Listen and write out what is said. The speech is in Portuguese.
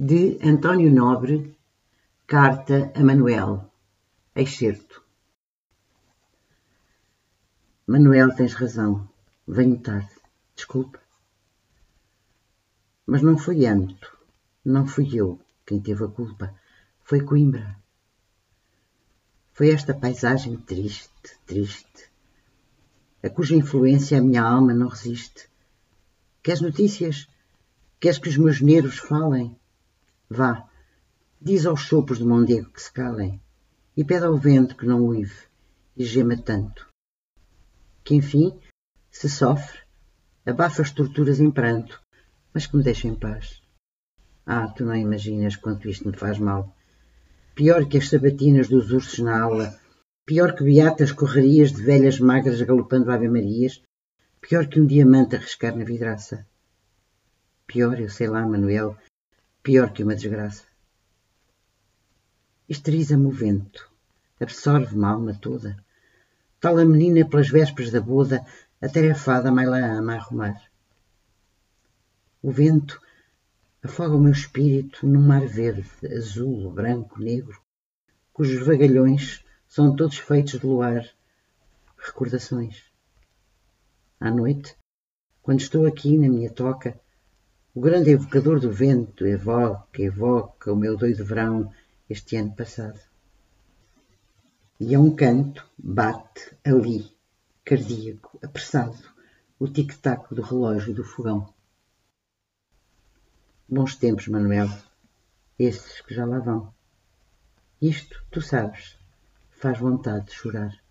de António Nobre, carta a Manuel, excerto. Manuel, tens razão. Venho tarde. Desculpa. Mas não foi Anto, não fui eu quem teve a culpa. Foi Coimbra. Foi esta paisagem triste, triste, a cuja influência a minha alma não resiste. Queres notícias? Queres que os meus nervos falem? Vá, diz aos sopros do mondego que se calem, e pede ao vento que não uive e gema tanto, que enfim, se sofre, abafa as torturas em pranto, mas que me deixa em paz. Ah, tu não imaginas quanto isto me faz mal. Pior que as sabatinas dos ursos na aula, pior que beatas correrias de velhas magras galopando ave-marias, pior que um diamante a riscar na vidraça. Pior, eu sei lá, Manuel, pior que uma desgraça. Esteriliza-me o vento, absorve-me a alma toda. Tal a menina pelas vésperas da boda, atarefada mais lá ama a arrumar. O vento afoga o meu espírito num mar verde, azul, branco, negro, cujos vagalhões são todos feitos de luar, recordações. À noite, quando estou aqui na minha toca, o grande evocador do vento evoca, evoca o meu doido verão este ano passado. E a um canto bate ali, cardíaco, apressado, o tic-tac do relógio do fogão. Bons tempos, Manuel, esses que já lá vão. Isto, tu sabes, faz vontade de chorar.